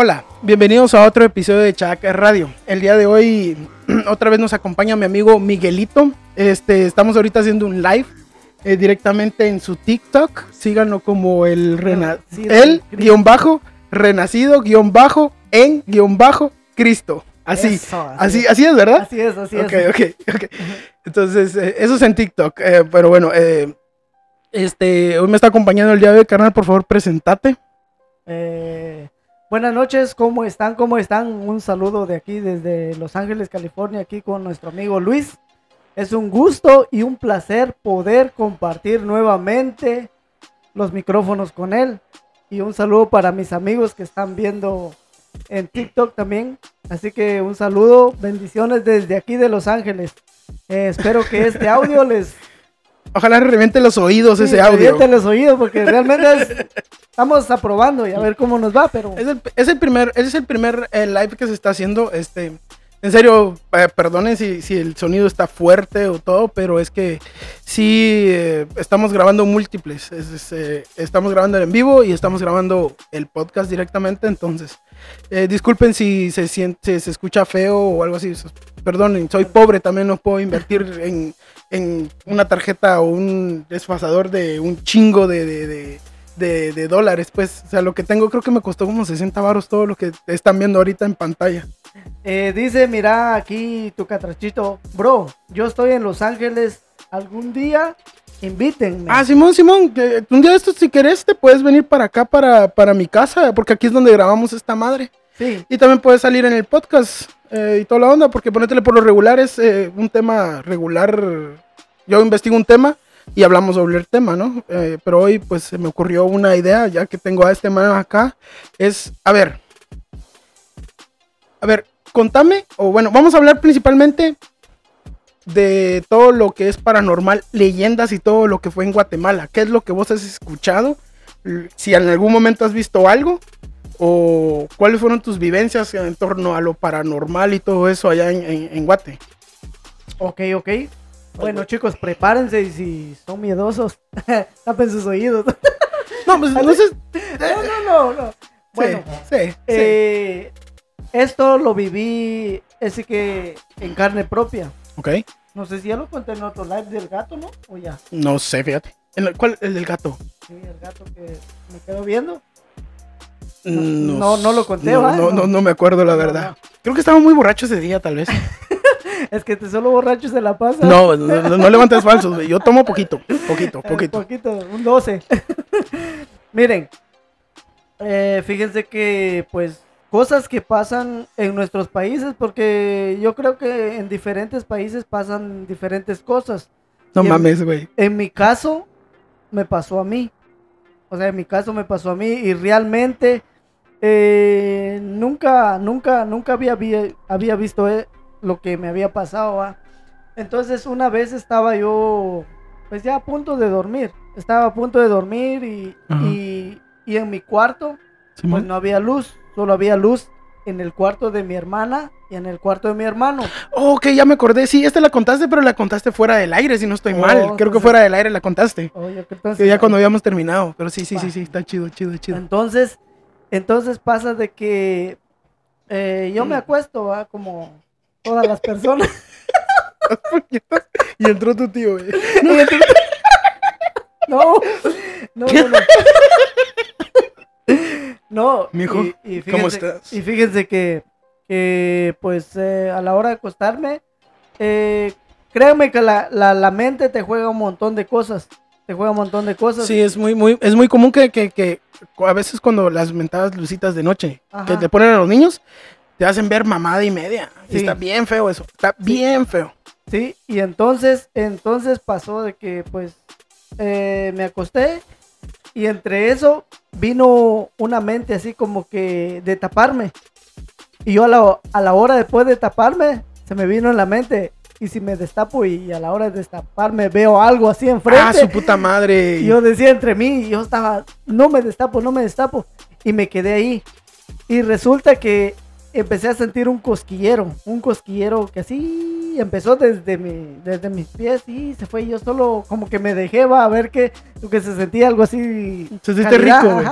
Hola, bienvenidos a otro episodio de Chaca Radio. El día de hoy otra vez nos acompaña mi amigo Miguelito. Este, estamos ahorita haciendo un live eh, directamente en su TikTok. Síganlo como el rena el guion bajo renacido guion bajo en guion bajo Cristo. Así, así, así, es, ¿verdad? Así es, así es. Ok, ok, Entonces, eh, eso es en TikTok. Eh, pero bueno, este, hoy me está acompañando el día de hoy, carnal. Por favor, presentate. Eh, Buenas noches, ¿cómo están? ¿Cómo están? Un saludo de aquí desde Los Ángeles, California, aquí con nuestro amigo Luis. Es un gusto y un placer poder compartir nuevamente los micrófonos con él. Y un saludo para mis amigos que están viendo en TikTok también. Así que un saludo, bendiciones desde aquí de Los Ángeles. Eh, espero que este audio les Ojalá reviente los oídos ese audio. Reviente los oídos porque realmente estamos aprobando y a ver cómo nos va, pero... Es el, es el primer, ese es el primer eh, live que se está haciendo, este... En serio, eh, perdonen si, el sonido está fuerte o todo, pero es que sí eh, estamos grabando múltiples. estamos grabando en vivo y estamos grabando el podcast directamente. Entonces, disculpen si se, siente, se escucha feo o algo así. Perdonen, soy pobre, también no puedo invertir en en una tarjeta o un desfasador de un chingo de, de, dólares, pues. O sea, lo que tengo creo que me costó como 60 varos todo lo que están viendo ahorita en pantalla. Eh, dice, mira aquí tu catrachito, bro, yo estoy en Los Ángeles, algún día invítenme. Ah, Simón, Simón, un día de estos si querés te puedes venir para acá, para, para mi casa, porque aquí es donde grabamos esta madre. Sí. Y también puedes salir en el podcast. Eh, y toda la onda, porque ponétele por lo regular es eh, un tema regular. Yo investigo un tema y hablamos sobre el tema, ¿no? Pero hoy pues se me ocurrió una idea, ya que tengo a este man acá, es, a ver, a ver, contame, o bueno, vamos a hablar principalmente de todo lo que es paranormal, leyendas y todo lo que fue en Guatemala. ¿Qué es lo que vos has escuchado? Si en algún momento has visto algo ¿O cuáles fueron tus vivencias en torno a lo paranormal y todo eso allá en, Guate? Ok, ok. Bueno, chicos, prepárense y si son miedosos, tapen sus oídos. no, pues entonces. no, no, no, no. Bueno, sí, eh, esto lo viví, ese que en carne propia. Ok. No sé si ya lo conté en otro live del gato, ¿no? O ya. No sé, fíjate. ¿Cuál? El del gato. Sí, el gato que me quedo viendo. No, no, lo conté, no, no, no, me acuerdo la verdad. Creo que estaba muy borracho ese día, tal vez. es que te solo borracho se la pasa. No, no, levantes falsos. Yo tomo poquito, poquito, eh, poquito. poquito, un 12. Miren, eh, fíjense que, pues, cosas que pasan en nuestros países, porque yo creo que en diferentes países pasan diferentes cosas. No mames, güey. En mi caso, me pasó a mí. O sea, en mi caso me pasó a mí y realmente eh, nunca, nunca, nunca había, había visto eh, lo que me había pasado. Entonces una vez estaba yo, pues ya a punto de dormir. Estaba a punto de dormir y, y, en mi cuarto, pues no había luz, solo había luz en el cuarto de mi hermana y en el cuarto de mi hermano. Ok, ya me acordé. Sí, esta la contaste, pero la contaste fuera del aire, si no estoy mal. Oh, Creo que fuera del aire la contaste. Oh, ya cuando habíamos terminado. Pero sí, sí, sí, sí, está chido, chido, chido. Entonces, entonces pasa de que eh, yo me mm. acuesto, ¿va? Como todas las personas. y entró tu tío, No, no, no. no. No, Mijo, y, ¿cómo estás? Y fíjense que, que pues eh, a la hora de acostarme, eh, créanme que la, la, mente te juega un montón de cosas. Te juega un montón de cosas. Sí, es muy, muy, es muy común que, que, que a veces cuando las mentadas lucitas de noche que te ponen a los niños, te hacen ver mamada y media. está bien feo eso. Está bien feo. Sí, y entonces, entonces pasó de que pues eh, me acosté y entre eso vino una mente así como que de taparme. Y yo a la, a la hora después de taparme, se me vino en la mente, y si me destapo y a la hora de destaparme veo algo así enfrente. Ah, su puta madre. Y yo decía entre mí, y yo estaba, no me destapo, no me destapo. Y me quedé ahí. Y resulta que empecé a sentir un cosquillero, un cosquillero que así empezó desde, mi, desde mis pies y se fue. yo solo como que me dejé va, a ver que, que se sentía algo así. Se siente rico,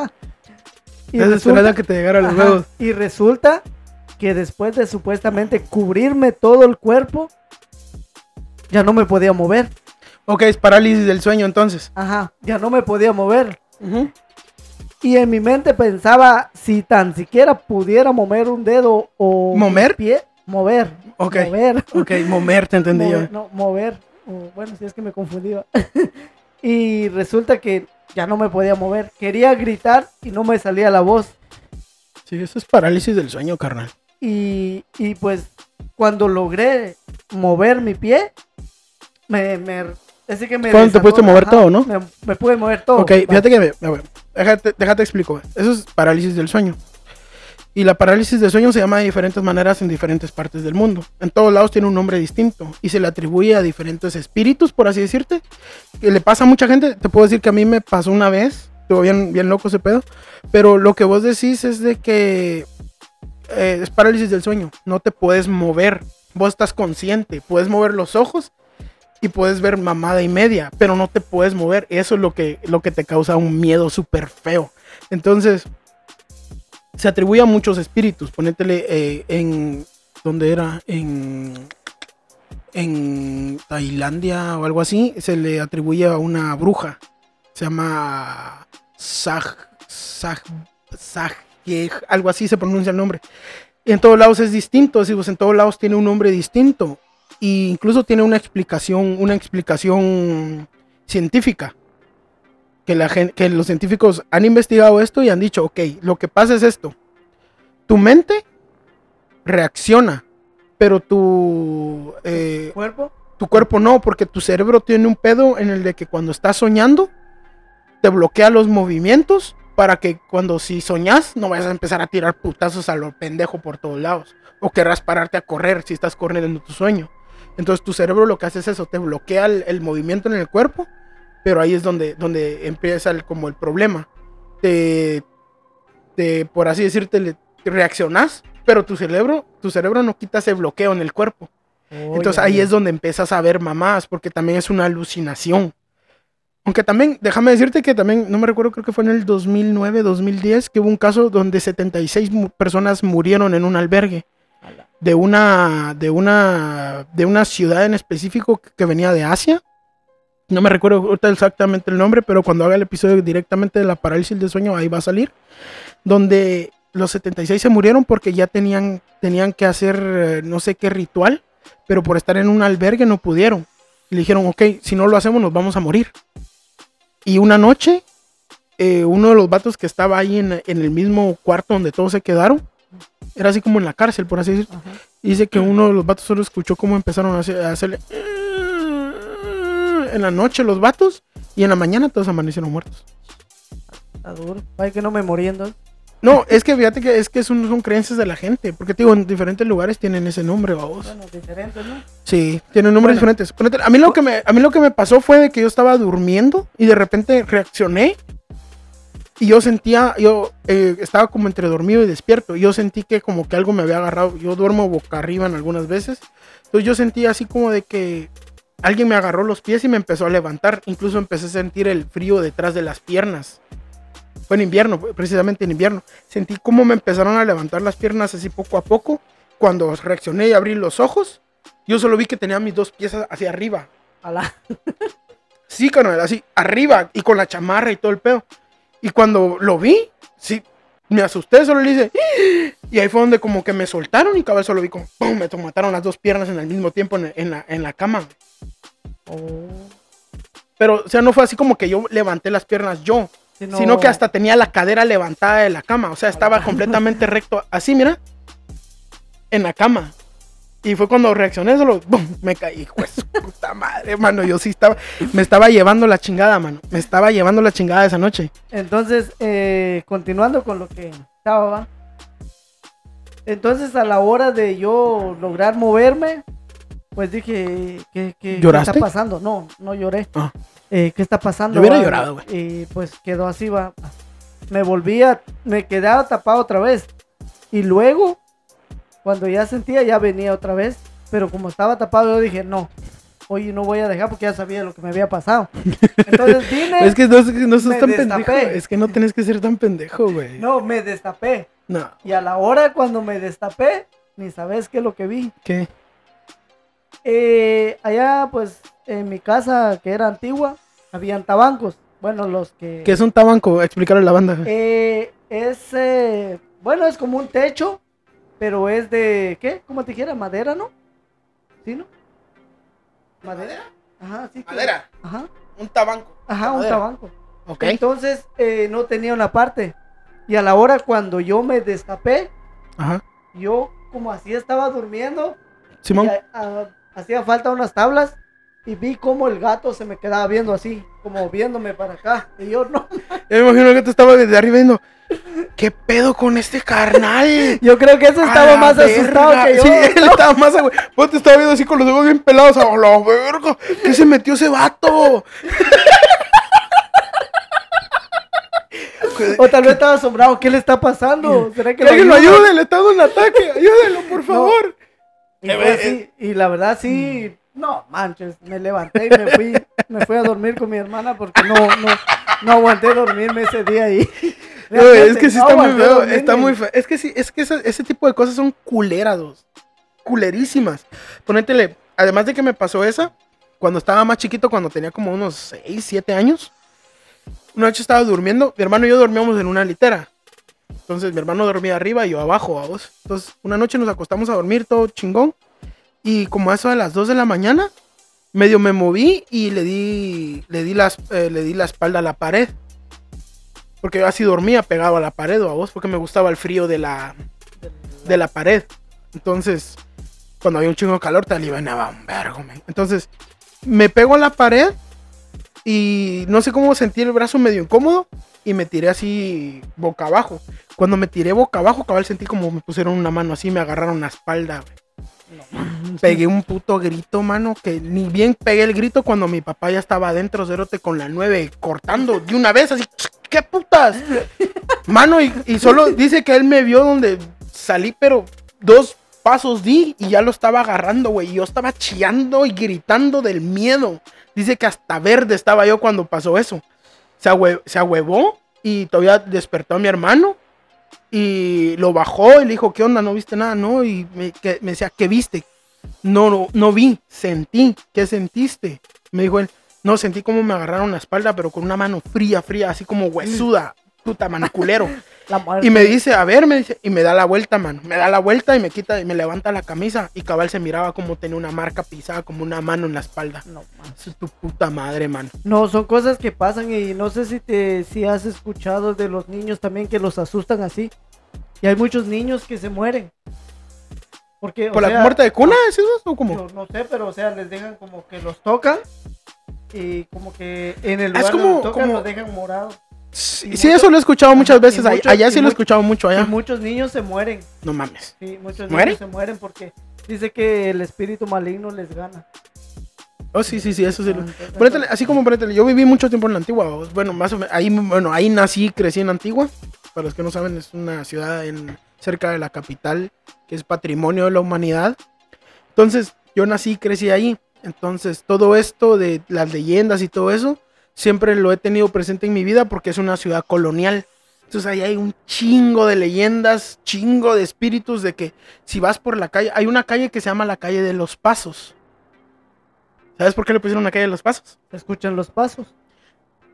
Y Estás resulta- que te llegara los huevos. Y resulta que después de supuestamente cubrirme todo el cuerpo, ya no me podía mover. Ok, es parálisis del sueño entonces. Ajá, ya no me podía mover. Y en mi mente pensaba si tan siquiera pudiera mover un dedo o ¿Mover? pie, mover, Ok. mover, Ok, mover, te entendí mover, yo. no, mover. bueno, si es que me confundía. y resulta que ya no me podía mover. Quería gritar y no me salía la voz. Sí, eso es parálisis del sueño, carnal. Y, y pues cuando logré mover mi pie, me... me ese que me Cuando te pudiste mover ajá, todo, ¿no? Me, me pude mover todo. Ok, fíjate que, me- a ver, déjate, déjate explico. Eso es parálisis del sueño. Y la parálisis del sueño se llama de diferentes maneras en diferentes partes del mundo. En todos lados tiene un nombre distinto y se le atribuye a diferentes espíritus, por así decirte. Que le pasa a mucha gente. Te puedo decir que a mí me pasó una vez. Estuvo bien, bien loco ese pedo. Pero lo que vos decís es de que eh, es parálisis del sueño. No te puedes mover. Vos estás consciente. Puedes mover los ojos y puedes ver mamada y media, pero no te puedes mover. Eso es lo que, lo que te causa un miedo súper feo. Entonces, se atribuye a muchos espíritus. Ponétele eh, en. ¿Dónde era? En. En Tailandia o algo así. Se le atribuye a una bruja. Se llama. Sag. Sag. Sag. Algo así se pronuncia el nombre. Y en todos lados es distinto. Si vos en todos lados tiene un nombre distinto. Y incluso tiene una explicación. Una explicación científica que, la que los científicos han investigado esto y han dicho, ok, lo que pasa es esto. Tu mente reacciona, pero tu, eh, ¿Cuerpo? tu cuerpo no, porque tu cerebro tiene un pedo en el de que cuando estás soñando, te bloquea los movimientos para que cuando si soñas no vayas a empezar a tirar putazos a lo pendejo por todos lados. O querrás pararte a correr si estás corriendo en tu sueño. Entonces tu cerebro lo que hace es eso, te bloquea el, el movimiento en el cuerpo, pero ahí es donde, donde empieza el- como el problema. Te, te, por así decirte, le, reaccionas, pero tu cerebro, tu cerebro no quita ese bloqueo en el cuerpo. Entonces ahí es donde empiezas a ver mamás, porque también es una alucinación. Aunque también, déjame decirte que también, no me recuerdo, creo que fue en el 2009, 2010, que hubo un caso donde 76 mu- personas murieron en un albergue de una, de una, de una ciudad en específico que- venía de Asia. No me recuerdo exactamente el nombre, pero cuando haga el episodio directamente de la parálisis del sueño, ahí va a salir. Donde los 76 se murieron porque ya tenían, tenían que hacer eh, no sé qué ritual, pero por estar en un albergue no pudieron. Y le dijeron, ok, si no lo hacemos nos vamos a morir. Y una noche, eh, uno de los vatos que estaba ahí en, en el mismo cuarto donde todos se quedaron, era así como en la cárcel, por así decir. Ajá. Dice que uno de los vatos solo escuchó cómo empezaron a, hacer- a hacerle en la noche los vatos y en la mañana todos amanecieron muertos. Está duro. Que no me morí entonces. No, es que fíjate que es que son, son creencias de la gente, porque te digo, en diferentes lugares tienen ese nombre, vamos. Bueno, diferente, ¿no? Sí, tienen nombres Bueno. diferentes. A mí lo que me a mí lo que me pasó fue de que yo estaba durmiendo y de repente reaccioné y yo sentía yo eh, estaba como entre dormido y despierto y yo sentí que como que algo me había agarrado. Yo duermo boca arriba en algunas veces. Entonces yo sentí así como de que alguien me agarró los pies y me empezó a levantar. Incluso empecé a sentir el frío detrás de las piernas. Fue en invierno, precisamente en invierno. Sentí cómo me empezaron a levantar las piernas así poco a poco. Cuando reaccioné y abrí los ojos, yo solo vi que tenía mis dos piezas hacia arriba. Alá. Sí, carnal, así, arriba y con la chamarra y todo el pedo. Y cuando lo vi, sí, me asusté, solo le hice. Y ahí fue donde como que me soltaron y cabal solo vi como ¡pum! me mataron las dos piernas en el mismo tiempo en, en la, en la cama. Oh. Pero, o sea, no fue así como que yo levanté las piernas yo, Si no- sino que hasta tenía la cadera levantada de la cama. O sea, estaba completamente recto, así, mira, en la cama. Y fue cuando reaccioné, solo ¡bum! me caí, su puta madre, mano. Yo sí estaba, me estaba llevando la chingada, mano. Me estaba llevando la chingada esa noche. Entonces, eh, continuando con lo que estaba. Entonces, a la hora de yo lograr moverme, pues dije, ¿qué, qué- qué está pasando? No, no lloré. Ah. Eh, ¿Qué está pasando? Yo hubiera va? llorado, güey. Y pues quedó así, va. Me volvía, me quedaba tapado otra vez. Y luego, cuando ya sentía, ya venía otra vez. Pero como estaba tapado, yo dije, no, hoy no voy a dejar porque ya sabía lo que me había pasado. Entonces vine. Es que no, no sos tan destapé. pendejo. Es que no tenés que ser tan pendejo, güey. No, me destapé. No. Y a la hora cuando me destapé, ni sabes qué es lo que vi. ¿Qué? Eh, allá, pues, en mi casa, que era antigua, habían tabancos. Bueno, los que... ¿Qué es un tabanco? Explicarle a la banda. Eh, es, eh, bueno, es como un techo, pero es de, ¿qué? ¿Cómo te dijera? ¿Madera, no? ¿Sí, no? ¿Madera? Ajá, sí. que- Madera. Ajá, Un tabanco. ajá, un tabanco. Ok. Entonces, eh, no tenía una parte. Y a la hora cuando yo me destapé, Ajá. yo como así estaba durmiendo, Simón. y a- a- hacía falta unas tablas y vi como el gato se me quedaba viendo así, como viéndome para acá. Y yo no, Yo me imagino que tú estabas desde arriba viendo. ¿Qué pedo con este carnal? yo creo que ese A estaba más asustado verga. que yo. Sí, él estaba más, güey. Vos te estaba viendo así con los ojos bien pelados. ¡A la verga! ¿Qué se metió ese vato? O tal vez estaba asombrado, ¿qué le está pasando? ¿Será que alguien lo ayude, le está dando un ataque. Ayúdenlo, por favor. Y, fue así, y la verdad sí, no manches, me levanté y me fui, me fui a dormir con mi hermana porque no, no, no aguanté dormirme ese día ahí. Es que sí está muy feo. Está muy feo. Es que sí, es que ese, ese tipo de cosas son culerados. Culerísimas. Ponétele, además de que me pasó esa, cuando estaba más chiquito, cuando tenía como unos 6, 7 años. Una noche estaba durmiendo, mi hermano y yo dormíamos en una litera. Entonces mi hermano dormía arriba y yo abajo, vamos. Entonces una noche nos acostamos a dormir todo chingón. Y como a eso de las 2 de la mañana, medio me moví y le di, le di, las, eh, le di la espalda a la pared. Porque yo así dormía pegado a la pared, a vos, porque me gustaba el frío de la, de la pared. Entonces, cuando había un chingo de calor, te alivianaba un vergo, men. Entonces, me pego a la pared y no sé cómo sentí el brazo medio incómodo y me tiré así boca abajo. Cuando me tiré boca abajo, cabal sentí como me pusieron una mano así, me agarraron la espalda, güey. Pegué un puto grito, mano, que ni bien pegué el grito cuando mi papá ya estaba adentro, cerote, con la 9, cortando de una vez, así, ¿qué putas? Mano, y, y solo dice que él me vio donde salí, pero dos pasos di y ya lo estaba agarrando, güey. Yo estaba chillando y gritando del miedo. Dice que hasta verde estaba yo cuando pasó eso. Se, ahue- se ahuevó y todavía despertó a mi hermano y lo bajó y le dijo, ¿qué onda? ¿No viste nada? No, y me, que- me decía, ¿qué viste? No, no, no vi, sentí. ¿Qué sentiste? Me dijo él, no, sentí como me agarraron la espalda, pero con una mano fría, fría, así como huesuda, puta mano culero. La muerte. Y me dice, a ver, me dice, y me da la vuelta, mano. Me da la vuelta y me quita y me levanta la camisa. Y cabal se miraba como tenía una marca pisada, como una mano en la espalda. No, man. Es tu puta madre, mano. No, son cosas que pasan y no sé si te si has escuchado de los niños también que los asustan así. Y hay muchos niños que se mueren. Porque, o ¿Por la sea, muerte de cuna? ¿Es eso? ¿O cómo? Yo no sé, pero o sea, les dejan como que los tocan y como que en el Ah, es lugar como- donde tocan como- los dejan morados. Sí, eso lo he escuchado muchas veces. Allá- muchos- allá y sí lo he escuchado mucho, Y allá. muchos niños se mueren. No mames. Sí, muchos ¿Mueren? niños se mueren porque dice que el espíritu maligno les gana. Oh, sí, sí, sí, eso sí. lo- Ponétele, así como ponétele, yo viví mucho tiempo en la Antigua. Bueno, más o menos, ahí, bueno, ahí nací, crecí en Antigua. Para los que no saben, es una ciudad en, cerca de la capital, que es patrimonio de la humanidad. Entonces, yo nací y crecí ahí. Entonces, todo esto de las leyendas y todo eso, siempre lo he tenido presente en mi vida porque es una ciudad colonial. Entonces, ahí hay un chingo de leyendas, chingo de espíritus de que si vas por la calle, hay una calle que se llama la calle de los Pasos. ¿Sabes por qué le pusieron la calle de los Pasos? escuchan los pasos.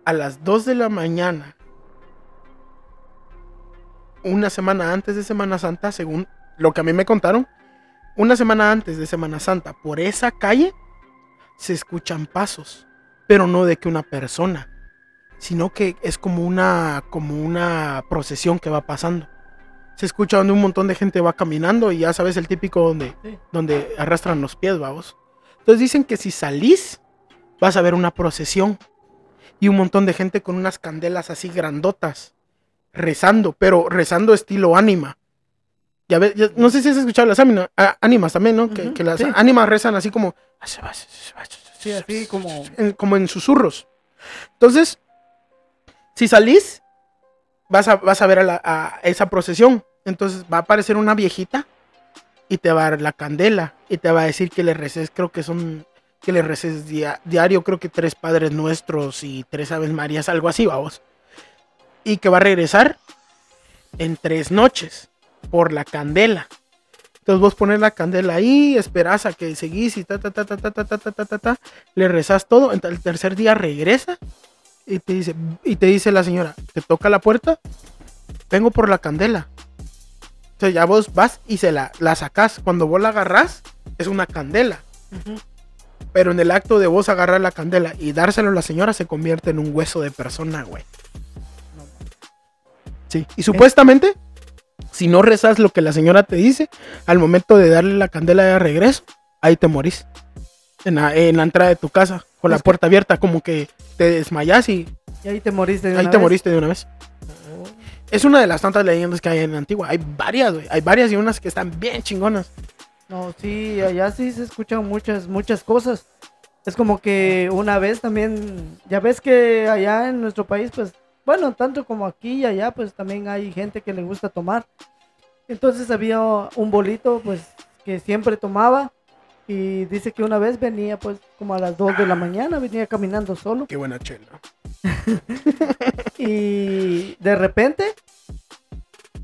a las 2 de la mañana, una semana antes de Semana Santa, según lo que a mí me contaron, una semana antes de Semana Santa, por esa calle se escuchan pasos, pero no de que una persona, sino que es como una, como una procesión que va pasando. Se escucha donde un montón de gente va caminando y ya sabes el típico donde, Sí. donde arrastran los pies, vamos. Entonces dicen que si salís, vas a ver una procesión y un montón de gente con unas candelas así grandotas, rezando, pero rezando estilo ánima. Ya ves, ya- no sé si has escuchado las ánimas, ánimas también, ¿no? que, las sí. ánimas rezan así como, Sí, así como en- como en susurros. Entonces, si salís, vas a, vas a ver a, la- a esa procesión. Entonces va a aparecer una viejita y te va a dar la candela y te va a decir que le reces, creo que son que le reces dia- diario, creo que tres Padres Nuestros y tres Aves Marías, algo así, vamos. Y que va a regresar en tres noches por la candela. Entonces vos pones la candela ahí, esperas a que seguís y ta ta ta ta ta ta ta ta ta ta, ta, le rezas todo, el tercer día regresa y te dice y te dice la señora, te toca la puerta, vengo por la candela. Entonces ya vos vas y se la, la sacás. Cuando vos la agarrás, es una candela. Pero en el acto de vos agarrar la candela y dárselo a la señora, se convierte en un hueso de persona, güey. No, Sí. Y supuestamente, si no rezas lo que la señora te dice, al momento de darle la candela de regreso, ahí te morís. En la, en la entrada de tu casa, con la puerta abierta, como que te desmayas y Y ahí te moriste de ahí una te vez. moriste de una vez. Es una de las tantas leyendas que hay en Antigua. Hay varias, güey. Hay varias y unas que están bien chingonas. No, sí, allá sí se escuchan muchas, muchas cosas. Es como que una vez también, ya ves que allá en nuestro país, pues, bueno, tanto como aquí y allá, pues también hay gente que le gusta tomar. Entonces había un bolito, pues, que siempre tomaba y dice que una vez venía, pues, como a las 2 de la mañana, venía caminando solo Qué buena chela. y de repente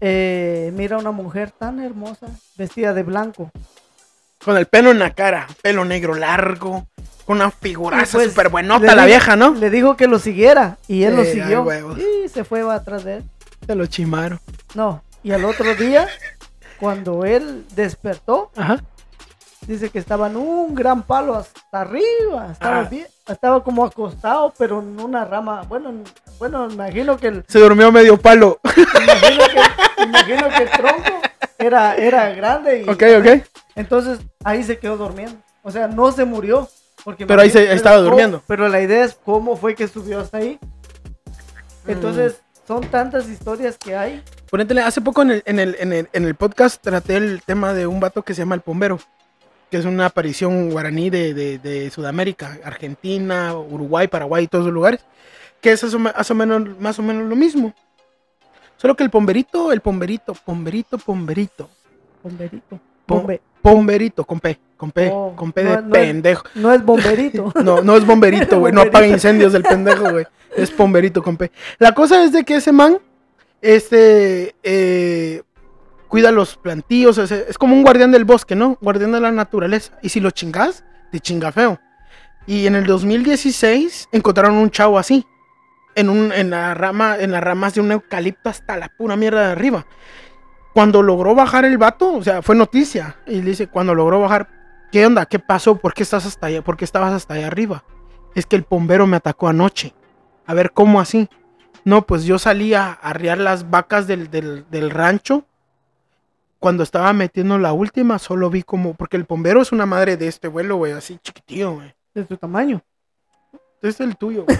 eh, mira una mujer tan hermosa, vestida de blanco. Con el pelo en la cara, pelo negro largo, una figuraza pues, súper buenota la vieja, ¿no? Le dijo que lo siguiera y él lo siguió. huevos. Y se fue atrás de él. Se lo chimaron. No, y al otro día, cuando él despertó, Ajá. dice que estaba en un gran palo hasta arriba. Estaba, Ah. bien, estaba como acostado, pero en una rama. Bueno, en- bueno, imagino que el, Se durmió medio palo. imagino que, imagino que el tronco era, era grande. Y, ok, ok. Entonces ahí se quedó durmiendo. O sea, no se murió. Porque Pero ahí se- imagínate estaba cómo- durmiendo. Pero la idea es cómo fue que subió hasta ahí. Entonces, son tantas historias que hay. Ponétele, hace poco en el, en, el, en, el, en el podcast traté el tema de un vato que se llama el Pombero, que es una aparición guaraní de, de, de Sudamérica, Argentina, Uruguay, Paraguay y todos esos lugares, que es eso, más, o menos, más o menos lo mismo. Solo que el pomberito, el pomberito, pomberito, pomberito, Bomberito. Bombe- pomberito, con P, con P, Oh, con P de no es- pendejo. No es bomberito. No, no es bomberito, güey. No Bomberito. apaga incendios el pendejo, güey. Es pomberito con P. La cosa es de que ese man, este, eh, cuida los plantíos. Es, es como un guardián del bosque, ¿no? Guardián de la naturaleza. Y si lo chingas, te chinga feo. Y en el 2016 encontraron un chavo así. En, un, en, la rama, en las ramas de un eucalipto hasta la pura mierda de arriba. Cuando logró bajar el vato, o sea, fue noticia. Y le dice, cuando logró bajar, ¿qué onda? ¿Qué pasó? ¿Por qué estás hasta allá? ¿Por qué estabas hasta allá arriba? Es que el bombero me atacó anoche. A ver, ¿cómo así? No, pues yo salí a arriar las vacas del, del, del rancho. Cuando estaba metiendo la última, solo vi como. Porque el bombero es una madre de este vuelo, güey, así chiquitillo, güey. De tu tamaño. Este es el tuyo, güey.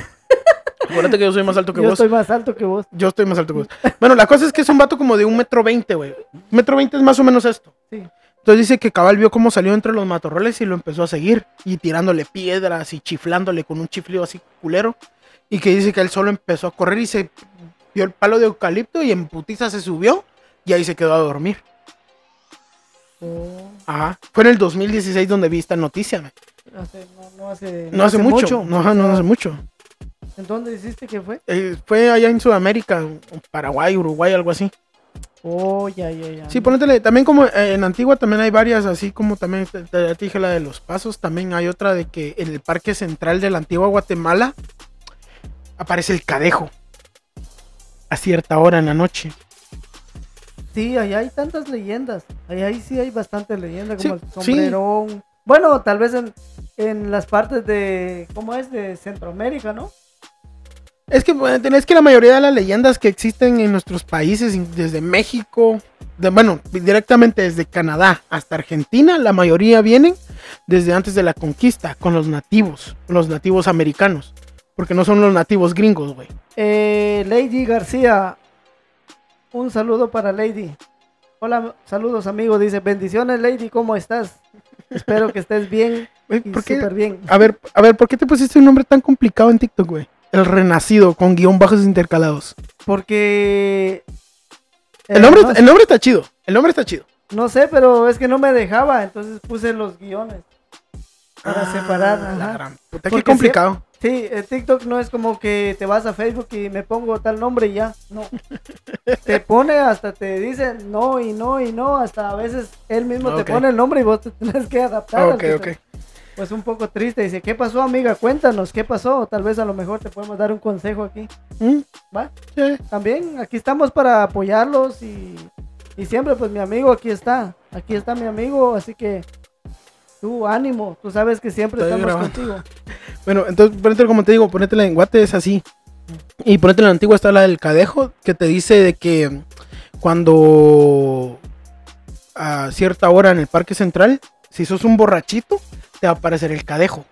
Acuérdate que yo soy más alto que Yo vos. estoy más alto que vos. Yo estoy más alto que vos. Bueno, la cosa es que es un vato como de un metro veinte, güey. Metro veinte es más o menos esto. Sí. Entonces dice que Cabal vio cómo salió entre los matorrales y lo empezó a seguir. Y tirándole piedras y chiflándole con un chiflido así culero. Y que dice que él solo empezó a correr y se vio el palo de eucalipto y en putiza se subió. Y ahí se quedó a dormir. Oh, Ajá. Fue en el 2016 donde vi esta noticia, güey. hace- no, no hace, No hace mucho. No, ajá, no hace mucho. ¿En dónde hiciste que fue? Eh, fue allá en Sudamérica, Paraguay, Uruguay, algo así. Oh, ya, ya, ya. Sí, ponétele, también como eh, en Antigua también hay varias, así como también te, te dije la de los pasos, también hay otra de que en el parque central de la antigua Guatemala aparece el cadejo a cierta hora en la noche. Sí, allá hay tantas leyendas. Allá ahí sí hay bastantes leyendas, Sí, como el sí. sombrerón. Bueno, tal vez en, en las partes de, ¿cómo es? De Centroamérica, ¿no? Es que, es que la mayoría de las leyendas que existen en nuestros países, desde México, de- bueno, directamente desde Canadá hasta Argentina, la mayoría vienen desde antes de la conquista, con los nativos, los nativos americanos, porque no son los nativos gringos, güey. Eh, Lady García, un saludo para Lady. Hola, saludos amigo, dice, bendiciones Lady, ¿cómo estás? Espero que estés bien Güey, y ¿por qué? súper bien. A ver, a ver, ¿por qué te pusiste un nombre tan complicado en TikTok, güey? El Renacido, con guion bajos intercalados. Porque... El eh, nombre, no, el nombre está chido, el nombre está chido. no sé, pero es que no me dejaba, entonces puse los guiones. para Ah, separar. la gran puta, qué complicado. Sí, el TikTok no es como que te vas a Facebook y me pongo tal nombre y ya. No. te pone hasta te dice no y no y no. Hasta a veces él mismo te pone el nombre y vos te tienes que adaptar. al Ok, que ok. te- Pues un poco triste. Dice, ¿qué pasó, amiga? Cuéntanos, ¿qué pasó? Tal vez a lo mejor te podemos dar un consejo aquí. Mm, ¿Va? sí. También aquí estamos para apoyarlos y, y siempre pues mi amigo aquí está. Aquí está mi amigo, así que tú ánimo. Tú sabes que siempre Estoy estamos grabando. contigo. Bueno, entonces, ponete como te digo, ponete en guate es así. Y ponete la antigua está la del cadejo, que te dice de que cuando a cierta hora en el parque central, si sos un borrachito, te va a aparecer el cadejo.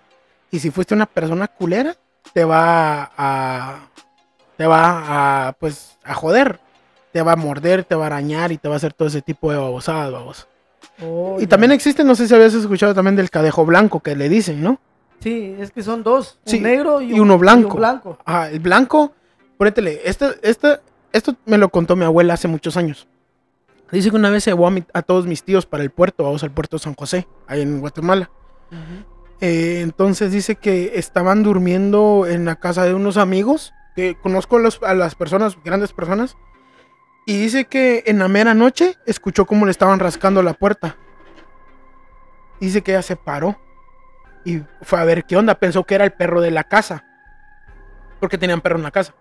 Y si fuiste una persona culera, te va a. te va a. pues a joder. Te va a morder, te va a arañar y te va a hacer todo ese tipo de babosadas, babos. Oh, Y ya. también existe, no sé si habías escuchado también del cadejo blanco que le dicen, ¿no? Sí, es que son dos, Sí, un negro y, y un- uno blanco. un blanco. Ajá, el blanco, ponétele, este, este, esto me lo contó mi abuela hace muchos años. Dice que una vez se llevó a, mi- a todos mis tíos para el puerto, vamos al puerto de San José, ahí en Guatemala. Eh, entonces dice que estaban durmiendo en la casa de unos amigos, que conozco a, los- a las personas, grandes personas, y dice que en la mera noche escuchó cómo le estaban rascando la puerta. Dice que ella se paró y fue a ver qué onda, pensó que era el perro de la casa, porque tenían perro en la casa.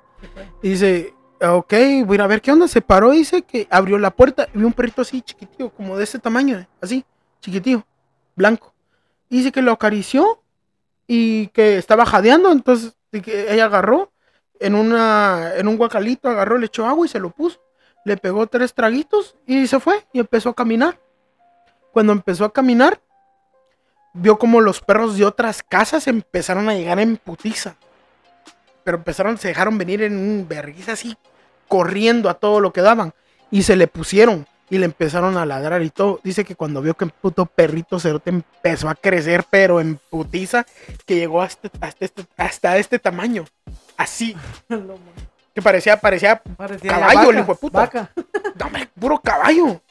Y dice, ok, voy a ir a ver qué onda. Se paró dice que abrió la puerta y vio un perrito así chiquitío, como de ese tamaño, eh, así, chiquitío, blanco. Dice que lo acarició y que estaba jadeando. Entonces que ella agarró en, una, en un guacalito, agarró, le echó agua y se lo puso. Le pegó tres traguitos y se fue y empezó a caminar. Cuando empezó a caminar, vio como los perros de otras casas empezaron a llegar en putiza pero empezaron, se dejaron venir en un vergüenza así, corriendo a todo lo que daban. Y se le pusieron y le empezaron a ladrar y todo. Dice que cuando vio que el puto perrito cerote empezó a crecer, pero en putiza, que llegó hasta, hasta, este, hasta este tamaño. Así, que parecía, parecía, Parecía Caballo, vaca, el hijo de puta. vaca. hombre, puro caballo.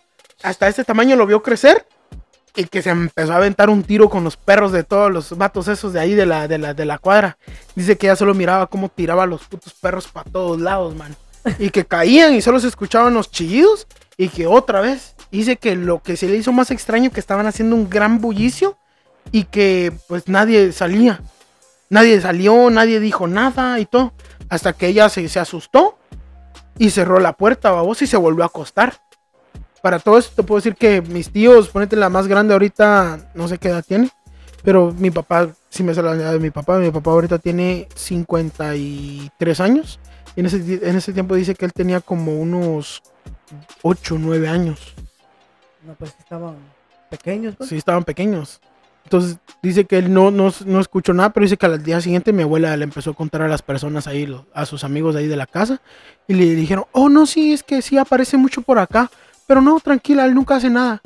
Hasta este tamaño lo vio crecer. Y que se empezó a aventar un tiro con los perros de todos los vatos esos de ahí de la, de la, de la cuadra. Dice que ella solo miraba cómo tiraba a los putos perros para todos lados, man. Y que caían y solo se escuchaban los chillidos. Y que otra vez, dice que lo que se le hizo más extraño que estaban haciendo un gran bullicio. Y que pues nadie salía. Nadie salió, nadie dijo nada y todo. Hasta que ella se, asustó y cerró la puerta, babos, y se volvió a acostar. Para todo esto te puedo decir que mis tíos, ponete la más grande ahorita, no sé qué edad tiene, pero mi papá, si me sale la edad de mi papá, mi papá ahorita tiene 53 años. Y en ese, en ese tiempo dice que él tenía como unos 8, 9 años. No, pues estaban pequeños. pues. Sí, estaban pequeños. Entonces dice que él no, no, no escuchó nada, pero dice que al día siguiente mi abuela le empezó a contar a las personas ahí, lo- a sus amigos de ahí de la casa, y le dijeron, oh no, sí, es que sí aparece mucho por acá, pero no, tranquila, él nunca hace nada.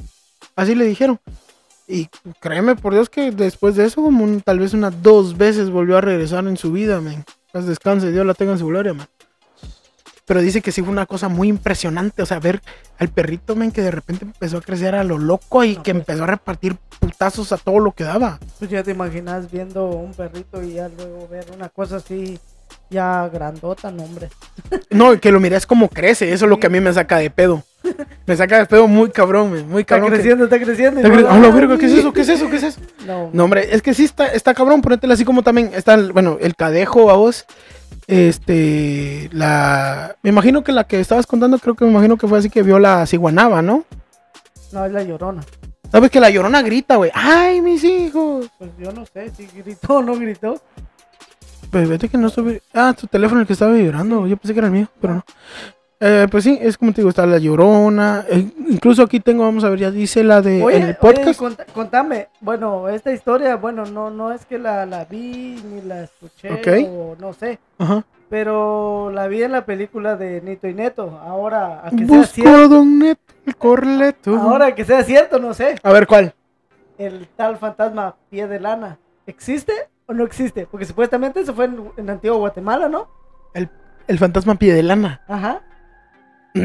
Así le dijeron. Y créeme por Dios que después de eso, como un- tal vez unas dos veces volvió a regresar en su vida, man. Pues descanse, Dios la tenga en su gloria, man. Pero dice que sí fue una cosa muy impresionante, o sea, ver al perrito, men, que de repente empezó a crecer a lo loco y No, que pues. empezó a repartir putazos a todo lo que daba. Pues ya te imaginas viendo un perrito y ya luego ver una cosa así ya grandota, no hombre. No, que lo mires como crece, eso es lo que a mí me saca de pedo. Me saca de pedo muy cabrón, men, muy Está cabrón. que- creciendo, está creciendo. Está cre- no- ¡Ah, la verga! ¿Qué es eso? ¿Qué es eso? ¿Qué es eso? No, No, hombre, es que sí está, está cabrón, ponétela así como también está, el- bueno, el cadejo a vos. Este, la. Me imagino que la que estabas contando, creo que me imagino que fue así que vio la ciguanaba, ¿no? no, es la llorona. ¿Sabes que la llorona grita, güey? ¡Ay, mis hijos! Pues yo no sé si gritó o no gritó. Pues vete que no estoy. Ah, tu teléfono el que estaba vibrando. Yo pensé que era el mío, pero no. Eh, pues sí, es como te digo, está la llorona. eh, incluso aquí tengo, vamos a ver, ya dice la de Oye, en el oye, podcast. cont- contame, bueno, esta historia, bueno, no, no es que la, la vi ni la escuché o no sé, Ajá. pero la vi en la película de Nito y Neto. Ahora, a que sea Busco cierto, a Don Neto, el corleto. ahora que sea cierto, no sé, A ver, ¿cuál? el tal fantasma pie de lana, ¿existe o no existe? Porque supuestamente eso fue en, en Antiguo Guatemala, ¿no? El fantasma pie de lana. Ajá,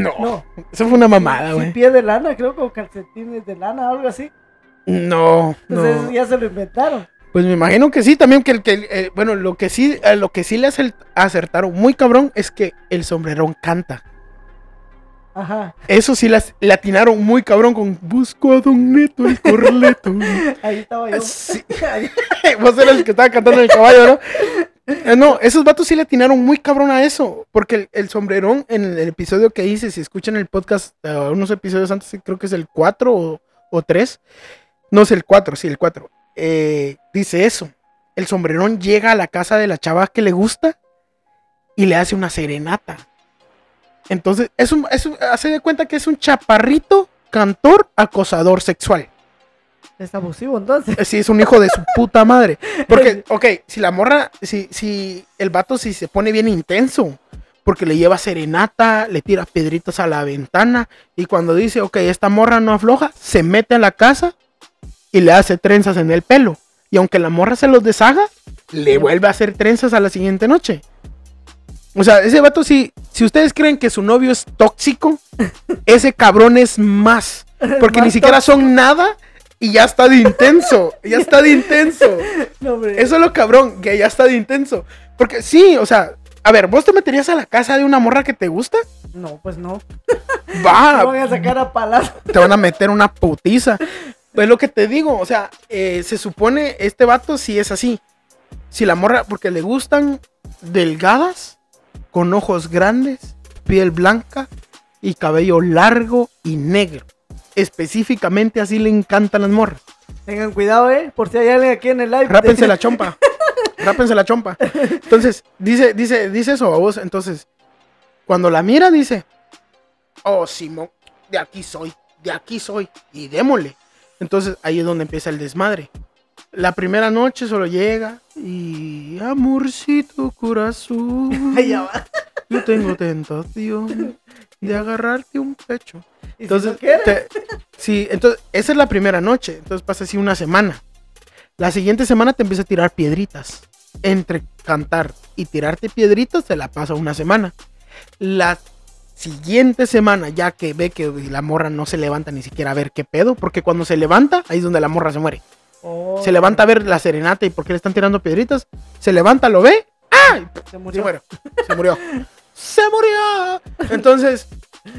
No. no. Eso fue una mamada, güey. pie de lana, creo, con calcetines de lana, algo así. No, Entonces no. ya se lo inventaron. Pues me imagino que sí, también que el que, eh, bueno, lo que sí, eh, lo que sí le acertaron muy cabrón es que el sombrerón canta. Ajá. Eso sí las, le atinaron muy cabrón con Busco a Don Neto el Corleto. Ahí estaba yo. Sí. Vos eras el que estaba cantando en el caballo, ¿no? Eh, no, esos vatos sí le atinaron muy cabrón a eso. Porque el, sombrerón, en el, episodio que hice, si escuchan el podcast, eh, unos episodios antes, creo que es el 4 o, o 3. No es el 4, sí, el 4. eh, dice eso. El sombrerón llega a la casa de la chava que le gusta y le hace una serenata. Entonces, es un, es un- hace de cuenta que es un chaparrito cantor acosador sexual. Es abusivo entonces. Sí, es un hijo de su puta madre. Porque, ok, si la morra, si, si el vato si se pone bien intenso, porque le lleva serenata, le tira piedritas a la ventana, y cuando dice, ok, esta morra no afloja, se mete a la casa y le hace trenzas en el pelo. Y aunque la morra se los deshaga, le vuelve a hacer trenzas a la siguiente noche. O sea, ese vato, si, si ustedes creen que su novio es tóxico, ese cabrón es más. Porque ni siquiera son nada y ya está de intenso. Ya está de intenso. No, hombre. Eso es lo cabrón, que ya está de intenso. Porque sí, o sea, a ver, ¿vos te meterías a la casa de una morra que te gusta? No, pues no. Va, Me van a sacar a palazo. te van a meter una putiza. Pues lo que te digo, o sea, eh, se supone este vato sí es así. Si la morra, porque le gustan delgadas, con ojos grandes, piel blanca y cabello largo y negro. Específicamente así le encantan las morras. Tengan cuidado, eh. Por si hay alguien aquí en el live. Rápense la chompa. Rápense la chompa. Entonces, dice, dice, dice eso a vos. Entonces, cuando la mira, dice, oh, Simón, de aquí soy, de aquí soy, y démosle. Entonces, ahí es donde empieza el desmadre. La primera noche solo llega y, amorcito corazón, Ahí ya va. yo tengo tentación de agarrarte un pecho. Y si Entonces, no te- sí, entonces, esa es la primera noche. Entonces pasa así una semana. La siguiente semana te empieza a tirar piedritas. Entre cantar y tirarte piedritas, te la pasa una semana. La siguiente semana, ya que ve que la morra no se levanta ni siquiera a ver qué pedo, porque cuando se levanta, ahí es donde la morra se muere. Oh, Se levanta a ver la serenata y por qué le están tirando piedritas. Se levanta, lo ve. ¡Ay! Se Se murió. murió. Se murió. Se murió. Entonces,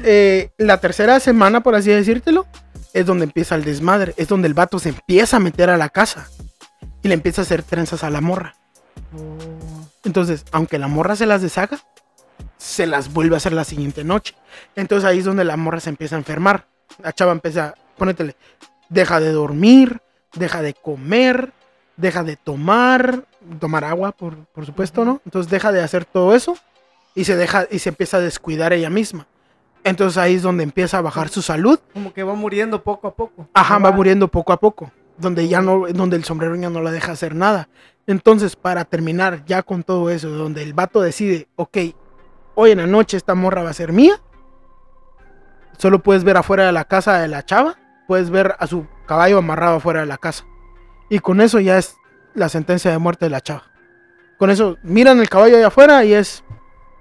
eh, la tercera semana, por así decírtelo, es donde empieza el desmadre. Es donde el vato se empieza a meter a la casa. Y le empieza a hacer trenzas a la morra. Entonces, aunque la morra se las deshaga, se las vuelve a hacer la siguiente noche. Entonces ahí es donde la morra se empieza a enfermar. La chava empieza, ponétele, deja de dormir, deja de comer, deja de tomar, tomar agua, por, por supuesto, ¿no? Entonces deja de hacer todo eso y se deja y se empieza a descuidar ella misma. Entonces ahí es donde empieza a bajar su salud. Como que va muriendo poco a poco. Ajá, va muriendo poco a poco. Donde ya no, donde el sombrero ya no la deja hacer nada. Entonces, para terminar ya con todo eso, donde el vato decide, ok, hoy en la noche esta morra va a ser mía. Solo puedes ver afuera de la casa de la chava. Puedes ver a su caballo amarrado afuera de la casa. Y con eso ya es la sentencia de muerte de la chava. Con eso miran el caballo allá afuera y es,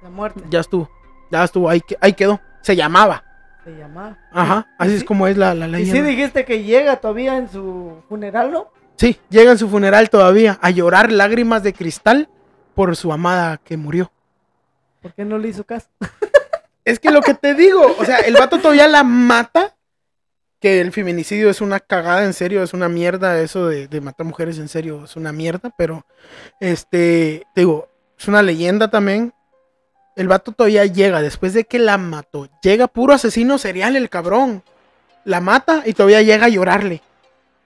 La muerte. ya estuvo. Ya estuvo, ahí, ahí quedó. Se llamaba. Se llama. Ajá, así ¿Y es como es la, la Y leyenda. sí dijiste que llega todavía en su funeral, ¿no? Sí, llega en su funeral todavía a llorar lágrimas de cristal por su amada que murió. ¿Por qué no le hizo caso? Es que lo que te digo, o sea, el vato todavía la mata, que el feminicidio es una cagada, en serio, es una mierda, eso de, de matar mujeres en serio es una mierda, pero, este, te digo, es una leyenda también. El vato todavía llega, después de que la mató, llega puro asesino serial el cabrón. La mata y todavía llega a llorarle.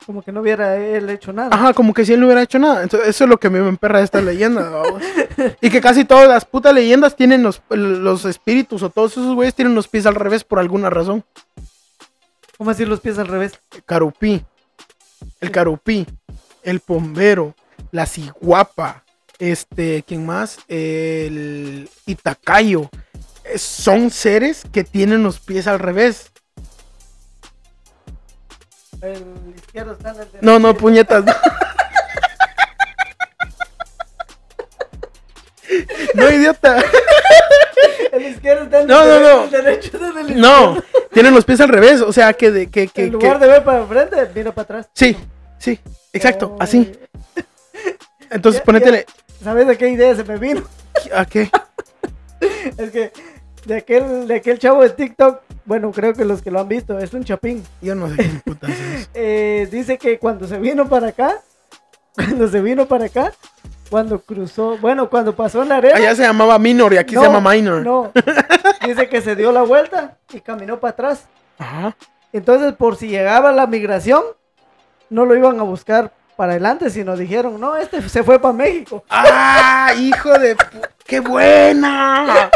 Como que no hubiera él hecho nada. Ajá, como que si él no hubiera hecho nada. Entonces, eso es lo que me emperra esta leyenda. y que casi todas las putas leyendas tienen los, los espíritus o todos esos güeyes tienen los pies al revés por alguna razón. ¿Cómo decir los pies al revés? Carupí, el carupí, el pombero, la ciguapa, este, ¿quién más? El itacayo. Eh, Son seres que tienen los pies al revés. El izquierdo está en el derecho. No, no, puñetas. No, No, idiota. El izquierdo está en el No, no, derecho. no. El derecho está en el No, izquierdo. tienen los pies al revés. O sea, que de que, que, En lugar que- de ver para enfrente, mira para atrás. Sí, sí, exacto, Oh, así. Entonces Ya- ponétele. ¿Sabes de qué idea se me vino? ¿A qué? Es que de aquel, de aquel chavo de TikTok, bueno, creo que los que lo han visto, es un chapín. Yo no sé qué putas es. Eh, dice que cuando se vino para acá, cuando se vino para acá, cuando cruzó, bueno, cuando pasó en la arena. Allá se llamaba Minor y aquí no, se llama Minor. No, dice que se dio la vuelta y caminó para atrás. Ajá. Entonces, por si llegaba la migración, no lo iban a buscar para adelante, sino dijeron, no, este se fue para México. ¡Ah, hijo de ¡Qué buena!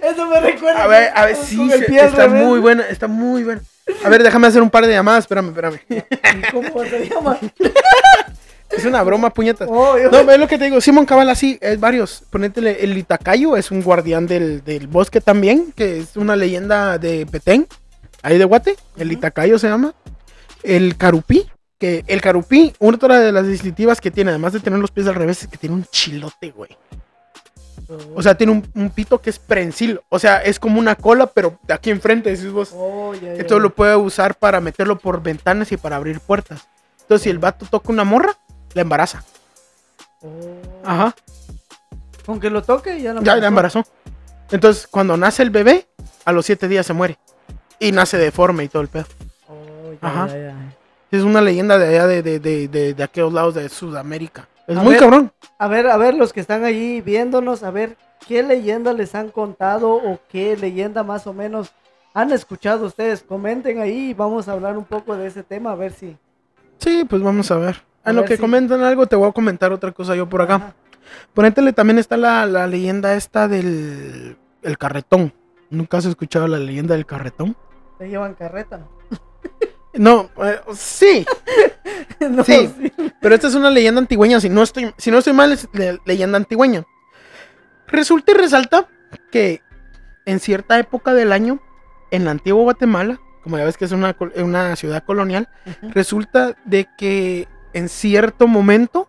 Eso me recuerda. A ver, a ver, sí, se- está muy buena, está muy buena. A ver, déjame hacer un par de llamadas, espérame, espérame. ¿Y ¿Cómo se llama? Es una broma, puñetas. Oh, No, es lo que te digo, Simón Cabal así, es varios. Ponétele, el Itacayo es un guardián del, del bosque también, que es una leyenda de Petén, ahí de Guate, el. Itacayo se llama. El Carupí, que el Carupí, otra de las distintivas que tiene, además de tener los pies al revés, es que tiene un chilote, güey. O sea, tiene un, un pito que es prensil, o sea, es como una cola, pero de aquí enfrente, decís vos. Oh, ya, Esto lo puede usar para meterlo por ventanas y para abrir puertas. Entonces, si el vato toca una morra, la embaraza. Oh. Ajá. Con que lo toque ya la Ya la embarazó. embarazó. Entonces, cuando nace el bebé, a los siete días se muere. Y nace deforme y todo el pedo. Oh, Ajá. ya, ya. Es una leyenda de allá de, de, de, de, de aquellos lados de Sudamérica. Es A muy ver. cabrón. A ver, a ver, los que están allí viéndonos, a ver qué leyenda les han contado o qué leyenda más o menos han escuchado ustedes. Comenten ahí y vamos a hablar un poco de ese tema, a ver si. Sí, pues vamos a ver. A En lo que si- comentan algo, te voy a comentar otra cosa yo por acá. Ajá. Ponétele también está la, la leyenda esta del el carretón. ¿Nunca has escuchado la leyenda del carretón? Te llevan carreta. No, eh, sí, No, Sí. pero esta es una leyenda antigüeña. Si no estoy, si no estoy mal, es le- leyenda antigüeña. Resulta y resalta que en cierta época del año, en la antigua Guatemala, como ya ves que es una, una ciudad colonial, resulta de que en cierto momento,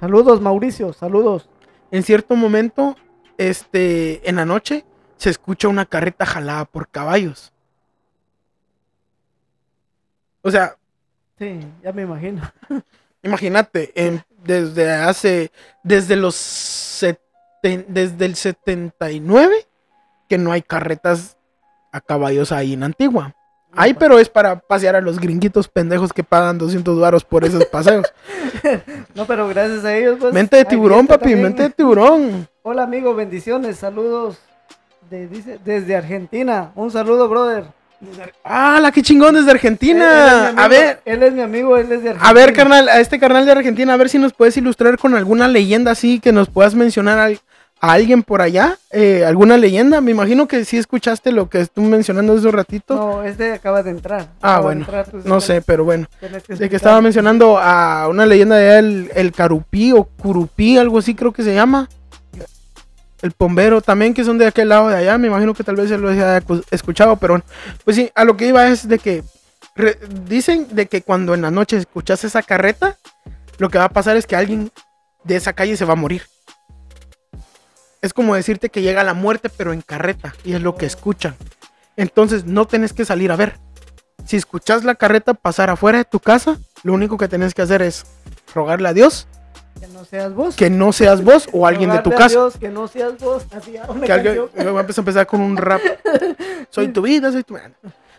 Saludos, Mauricio, saludos. en cierto momento, este, en la noche, se escucha una carreta jalada por caballos. O sea, Sí, ya me imagino. Imagínate, en- desde hace, desde los, seten- desde el 79, que no hay carretas a caballos ahí en Antigua. Hay, pero es para pasear a los gringuitos pendejos que pagan 200 varos por esos paseos. No, pero gracias a ellos, pues. mente de tiburón, papi, también. mente de tiburón. Hola, amigo, bendiciones, saludos. De, dice, desde Argentina. Un saludo, brother. ¡Ah, la que chingón desde Él- él Argentina! amigo, A ver, Él es mi amigo, él es de Argentina. a ver, carnal, a este carnal de Argentina, a ver si nos puedes ilustrar con alguna leyenda así que nos puedas mencionar al- a, alguien por allá. Eh, ¿Alguna leyenda? Me imagino que sí escuchaste lo que estuve mencionando hace un ratito. No, este acaba de entrar. Ah, bueno, entrar, tú No sé, pero bueno. que De que estaba mencionando a una leyenda de allá, el, el Carupí o Curupí, algo así creo que se llama. El Pombero también, que son de aquel lado de allá. Me imagino que tal vez se lo haya cu- escuchado, pero. Pues sí, a lo que iba es de que dicen de que cuando en la noche escuchas esa carreta, lo que va a pasar es que alguien de esa calle se va a morir. Es como decirte que llega la muerte, pero en carreta, y es lo que escuchan. Entonces no tenés que salir a ver. Si escuchas la carreta pasar afuera de tu casa, lo único que tenés que hacer es rogarle a Dios Que no seas vos. que no seas vos o alguien de tu casa. Dios que no seas vos. Así, Que alguien, voy a empezar a empezar con un rap. Soy tu vida, soy tu.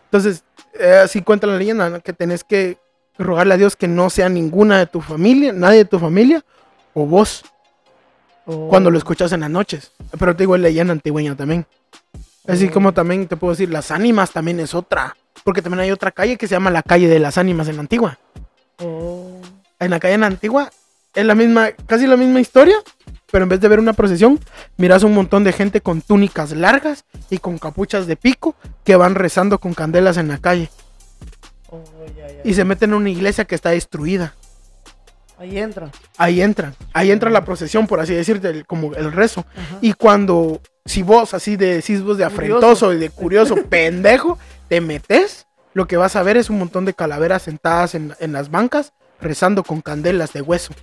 Entonces, eh, así cuenta la leyenda, ¿no? que tenés que rogarle a Dios que no sea ninguna de tu familia, nadie de tu familia, o vos, Oh. cuando lo escuchas en las noches. Pero te digo, es leyenda antigüeña también. Así Oh. como también te puedo decir, las ánimas también es otra. Porque también hay otra calle que se llama la calle de las ánimas en la antigua. Oh. En la calle en la antigua es la misma, casi la misma historia, pero en vez de ver una procesión, miras un montón de gente con túnicas largas y con capuchas de pico que van rezando con candelas en la calle Oh, ya, ya. y se meten en una iglesia que está destruida. Ahí entra. Ahí entran, ahí entra la procesión, por así decirte, el- como el rezo. Ajá. Y cuando, si vos así de decís vos de afrentoso y de curioso, pendejo, te metes, lo que vas a ver es un montón de calaveras sentadas en, en las bancas rezando con candelas de hueso.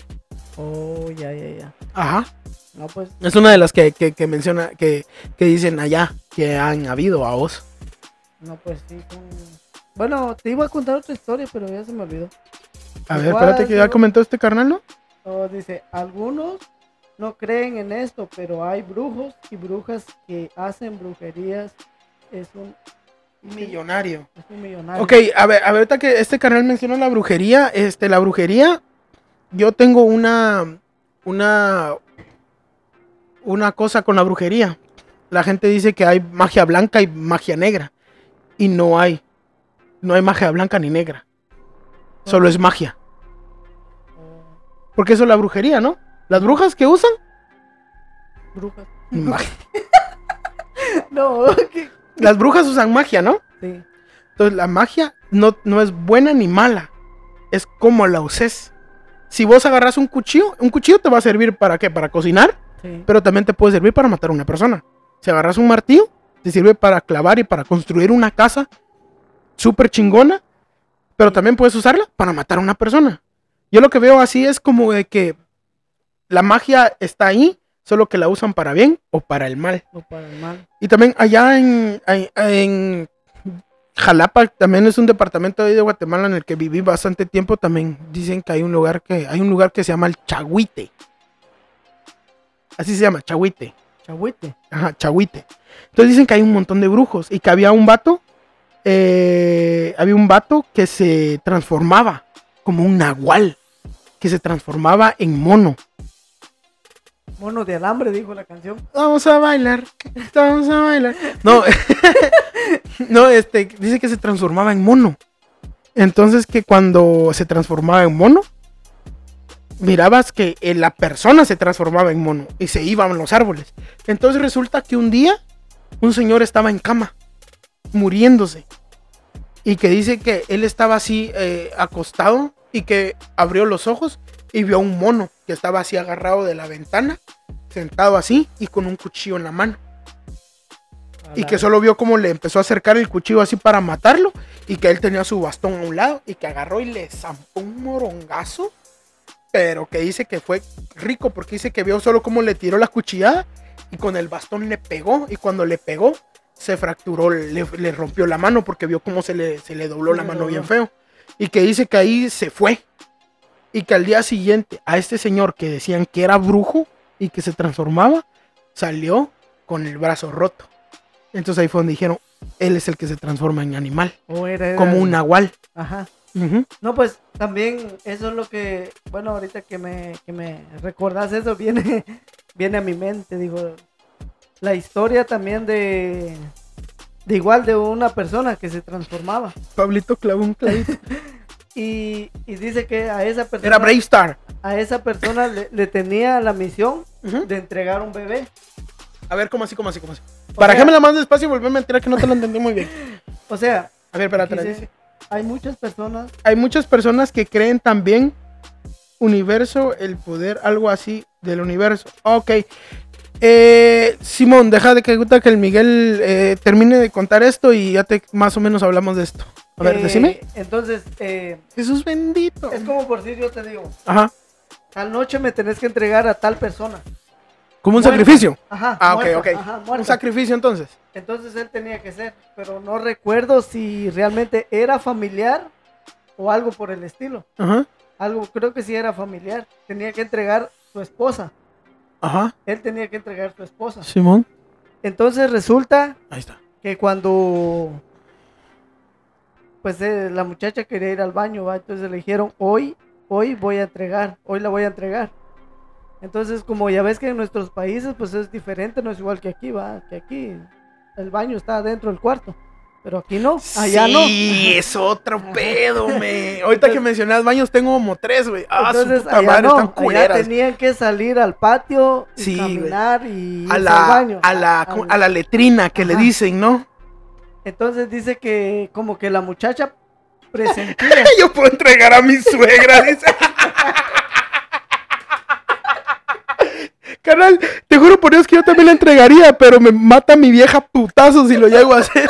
Oh, ya, ya, ya. Ajá. No, pues. Es una de las que, que, que menciona, que, que dicen allá, que han habido a vos. No, pues sí. son- Bueno, te iba a contar otra historia, pero ya se me olvidó. A ver, espérate que ya comentó este carnal, ¿no? No, dice, algunos no creen en esto, pero hay brujos y brujas que hacen brujerías. Es un, Millonario. es un millonario. Ok, a ver, a ver, ahorita que este canal menciona la brujería, este, la brujería, yo tengo una, una, una cosa con la brujería. La gente dice que hay magia blanca y magia negra. Y no hay. No hay magia blanca ni negra. Solo es magia. Porque eso es la brujería, ¿no? Las brujas que usan. brujas. magia. No, que- Las brujas usan magia, ¿no? sí. Entonces la magia no, no es buena ni mala. Es como la uses. Si vos agarras un cuchillo, un cuchillo te va a servir para qué? Para cocinar, Sí. pero también te puede servir para matar a una persona. Si agarras un martillo, te sirve para clavar y para construir una casa súper chingona, pero también puedes usarla para matar a una persona. Yo lo que veo así es como de que la magia está ahí, solo que la usan para bien o para el mal. No para el mal. Y también allá en, en- en Jalapa, también es un departamento ahí de Guatemala en el que viví bastante tiempo. También dicen que hay un lugar que hay un lugar que se llama el Chahuite. Así se llama, Chahuite. Chahuite. Ajá, Chahuite. Entonces dicen que hay un montón de brujos y que había un vato, eh, había un vato que se transformaba como un nahual, que se transformaba en mono. Mono de alambre, dijo la canción. Vamos a bailar, vamos a bailar. No, no, este, dice que se transformaba en mono. Entonces que cuando se transformaba en mono, mirabas que eh, la persona se transformaba en mono y se iban los árboles. Entonces resulta que un día un señor estaba en cama, muriéndose. Y que dice que él estaba así eh, acostado y que abrió los ojos y vio a un mono que estaba así agarrado de la ventana, sentado así y con un cuchillo en la mano. A Y la- que solo vio cómo le empezó a acercar el cuchillo así para matarlo. Y que él tenía su bastón a un lado. Y que agarró y le zampó un morongazo. Pero que dice que fue rico porque dice que vio solo cómo le tiró la cuchillada. Y con el bastón le pegó. Y cuando le pegó, se fracturó, le, le rompió la mano porque vio cómo se le, se le dobló la mano bien feo. Y que dice que ahí se fue. Y que al día siguiente a este señor que decían que era brujo y que se transformaba, salió con el brazo roto. Entonces ahí fue donde dijeron, él es el que se transforma en animal, O era- era como un nahual. Ajá. No, pues también eso es lo que, bueno, ahorita que me, que me recordás eso, viene, viene a mi mente, digo, la historia también de, de igual de una persona que se transformaba. Pablito clavó un clavito. Y, y dice que a esa persona, Era Brave Star. a esa persona le, le tenía la misión de entregar un bebé. A ver, ¿cómo así, cómo así, cómo así? Para sea- que me la más despacio y volverme a enterar que no te lo entendí muy bien. O sea, A ver, espérate. la dice. hay muchas personas, Hay muchas personas que creen también universo, el poder, algo así del universo. Ok. Eh, Simón, deja de que, que el Miguel eh, termine de contar esto y ya te más o menos hablamos de esto. A ver, eh, decime. Entonces, eh, Jesús bendito. es como por si yo te digo, Ajá. tal noche me tenés que entregar a tal persona. Como un Muerta. sacrificio. Ajá. Ah, ok, muerta, ok. ajá, Un sacrificio entonces. Entonces él tenía que ser, pero no recuerdo si realmente era familiar o algo por el estilo. Ajá. Algo, creo que sí era familiar. Tenía que entregar su esposa. Ajá. Él tenía que entregar su esposa. Simón. Entonces resulta Ahí está. que cuando pues eh, la muchacha quería ir al baño, ¿va? entonces le dijeron, hoy, hoy voy a entregar, hoy la voy a entregar. Entonces, como ya ves que en nuestros países pues es diferente, no es igual que aquí, va, que aquí el baño está dentro del cuarto, pero aquí no, allá no. sí, es otro pedo, me. Ahorita que mencionas baños, tengo como tres, güey. Ah, su Entonces, puta allá madre, no, están allá culeras. tenían que salir al patio, y Sí, caminar y A al la, baño. a, la, al- a la letrina que le dicen, ¿no? Entonces dice que como que la muchacha presentía. Yo puedo entregar a mi suegra, dice. Carnal, te juro por Dios que yo también la entregaría, pero me mata mi vieja putazo si lo llego a hacer.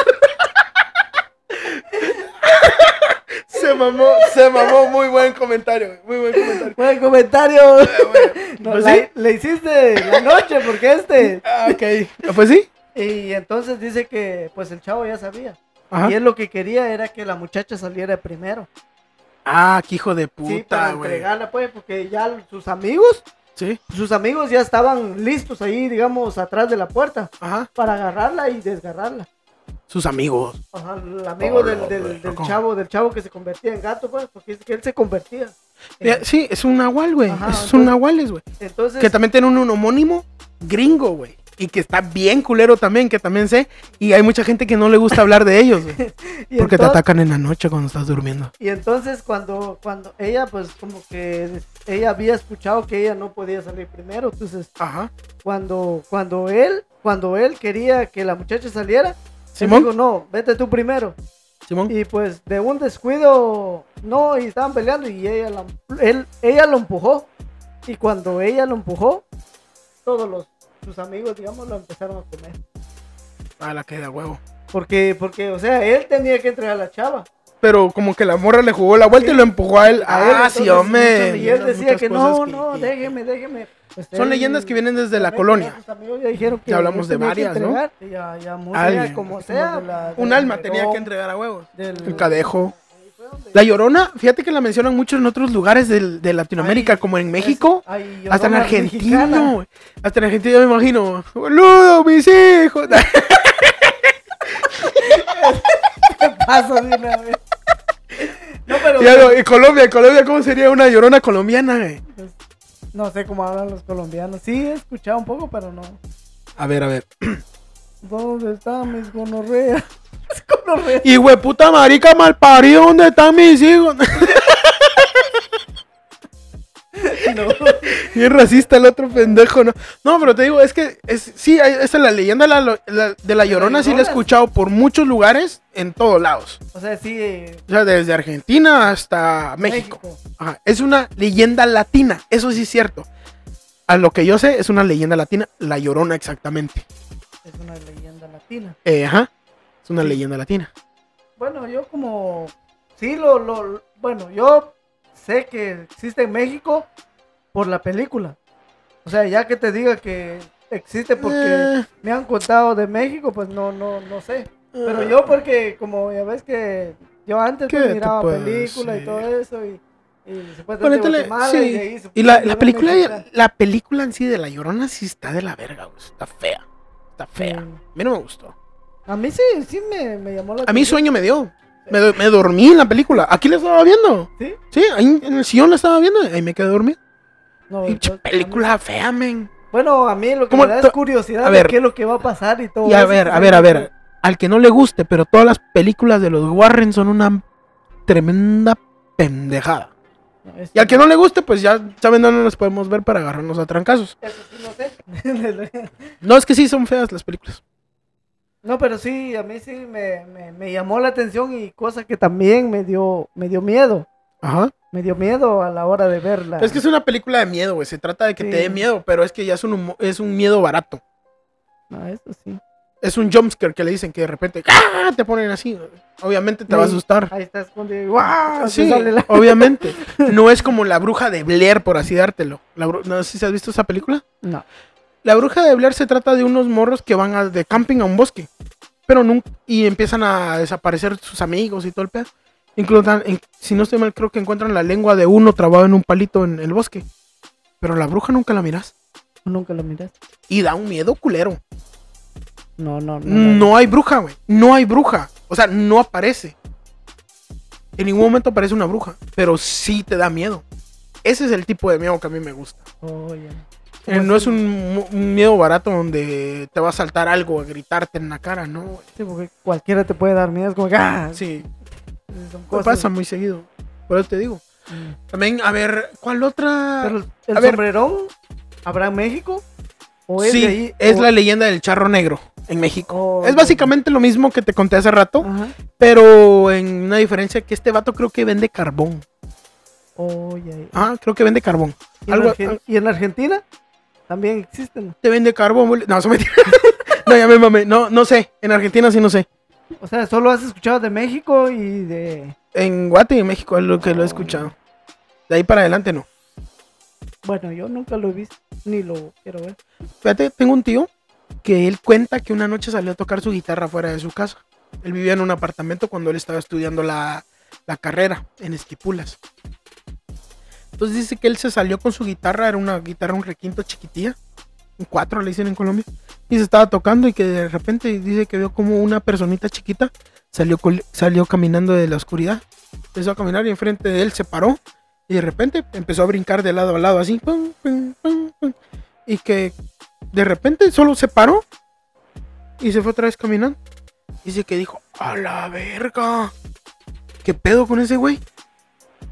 Se mamó, se mamó, muy buen comentario, muy buen comentario. Buen comentario. Eh, No, pues la- sí. Le hiciste la noche porque este. Ah, ok, pues sí. Y entonces dice que pues el chavo ya sabía. Ajá. Y él lo que quería era que la muchacha saliera primero. Ah, qué hijo de sí, para puta, güey. entregarla, pues, porque ya sus amigos, Sí, sus amigos ya estaban listos ahí, digamos, atrás de la puerta ajá. para agarrarla y desgarrarla. Sus amigos. Ajá, el amigo Oh, del, no, del- güey, del loco. chavo, del chavo que se convertía en gato, pues, porque dice que él se convertía. Ya, Sí, es un nahual, güey. Es entonces- un nahuales, güey. Entonces, Que también tiene un, un homónimo gringo, güey. Y que está bien culero también, que también sé. Y hay mucha gente que no le gusta hablar de ellos, güey. Porque te entonces- atacan en la noche cuando estás durmiendo. Y entonces cuando, cuando ella, pues como que ella había escuchado que ella no podía salir primero, entonces Ajá. cuando, cuando él, cuando él quería que la muchacha saliera, Simón. dijo, no, vete tú primero. Simón. Y pues de un descuido, no, y estaban peleando y ella, la- él, ella lo empujó. Y cuando ella lo empujó, todos los, sus amigos, digamos, lo empezaron a comer. A la que da huevo. Porque, porque, o sea, él tenía que entregar a la chava. Pero como que la morra le jugó la vuelta Sí. y lo empujó a él. A él, ah, sí, hombre. Y él decía que no, que- no, que- déjeme, déjeme. Pues Son él- leyendas que vienen desde la colonia. amigos ya dijeron que Ya hablamos de varias, ¿no? entregar, Ya, ya Alguien. sea como sea. Un alma tenía que entregar a huevos. Del, El cadejo. La llorona, fíjate que la mencionan mucho en otros lugares del- de Latinoamérica, como en México. Ay, Hasta en Argentina. Hasta en Argentina me imagino. ¡Boludo, mis hijos! Paso de una vez. No, pero. Ya en Colombia, en Colombia, ¿cómo sería una llorona colombiana, güey? No sé cómo hablan los colombianos. Sí, he escuchado un poco, pero no. A ver, a ver. ¿Dónde están mis gonorreas? Mis gonorreas. Y güey, puta marica malparido, ¿dónde están mis hijos? No. Bien racista el otro pendejo, ¿no? No, pero te digo, es que es, sí, esa es la leyenda de la, lo- la- de la llorona, sí la he escuchado por muchos lugares, en todos lados. O sea, sí. eh, O sea, desde Argentina hasta México. Ajá, Es una leyenda latina, eso sí es cierto. A lo que yo sé, es una leyenda latina, la llorona exactamente. Es una leyenda latina. Eh, ajá, es una leyenda latina. Bueno, yo como sí lo, lo bueno, yo sé que existe en México por la película. O sea, ya que te diga que existe porque Eh, me han contado de México, pues no no no sé. Pero eh, yo porque como ya ves que yo antes ¿Qué pues, miraba películas y todo eso y, y Ponétele- Guatemala sí. y ahí Y la, la película, la película en sí de la llorona sí está de la verga, güey, está fea. Está fea. A mí no me gustó. A mí sí, sí me, me llamó la A mí sueño me dio. Me, me dormí en la película. Aquí la estaba viendo. ¿Sí? Sí, ahí en el sillón la estaba viendo. Ahí me quedé dormido. No, mí- película fea, men. Bueno, a mí lo que ¿Cómo me da es curiosidad a de ver. qué es lo que va a pasar y todo Y a eso, ver, pues, a ver, a ver. Al que no le guste, pero todas las películas de los Warren son una tremenda pendejada. No, Y al que no le guste, pues ya saben dónde nos podemos ver para agarrarnos a trancazos. Eso sí, no sé. No, es que sí son feas las películas. no, pero sí, a mí sí me, me, me llamó la atención y cosa que también me dio, me dio miedo. Ajá. Me dio miedo a la hora de verla. Es que es una película de miedo, güey. Se trata de que te dé miedo, pero es que ya es un, humo- es un miedo barato. No, eso sí. Es un jumpscare que le dicen que de repente ¡ah! te ponen así. Obviamente te va a asustar. Ahí está escondido. Se Sí, la- obviamente. No es como la bruja de Blair, por así dártelo. La bru- no sé si has visto esa película. No. La bruja de Blair se trata de unos morros que van a- de camping a un bosque. Pero nunca. Y empiezan a desaparecer sus amigos y todo el pedo. Incluso, si no estoy mal, creo que encuentran la lengua de uno trabado en un palito en el bosque. Pero la bruja nunca la miras. Nunca lo miraste. Y da un miedo culero. No, no, no. No hay bruja, güey. No hay bruja. O sea, no aparece. En ningún momento aparece una bruja. Pero sí te da miedo. Ese es el tipo de miedo que a mí me gusta. Oh. Eh, ¿Cómo no es un, miedo barato donde te va a saltar algo, a gritarte en la cara, ¿no? Sí, porque cualquiera te puede dar miedo. Es como que. ¡ah! Sí, Son cosas- pasa muy seguido. Por eso te digo. Mm. También, a ver, ¿cuál otra? Pero el, a ver. sombrerón habrá en México. ¿O es sí, de ahí? es o- la leyenda del charro negro en México. Oh, es básicamente lo mismo que te conté hace rato, Ajá. pero en una diferencia que este vato creo que vende carbón. Oh. Ah, creo que vende carbón. ¿Y, en algo- Argen- y en Argentina también existen. Te vende carbón. No, eso me No, ya me mamé. No, no sé. En Argentina sí no sé. O sea, solo has escuchado de México y de. En Guate y en México es lo que lo he escuchado. De ahí para adelante no. Bueno, yo nunca lo he visto, ni lo quiero ver. Fíjate, tengo un tío que él cuenta que una noche salió a tocar su guitarra fuera de su casa. Él vivía en un apartamento cuando él estaba estudiando la, la carrera en Esquipulas. Entonces dice que él se salió con su guitarra, era una guitarra, un requinto chiquitilla, cuatro le dicen en Colombia, y se estaba tocando y que de repente dice que vio como una personita chiquita salió, salió caminando de la oscuridad, empezó a caminar y enfrente de él se paró y de repente empezó a brincar de lado a lado así, y que de repente solo se paró y se fue otra vez caminando. Dice que dijo, a la verga, ¿qué pedo con ese güey?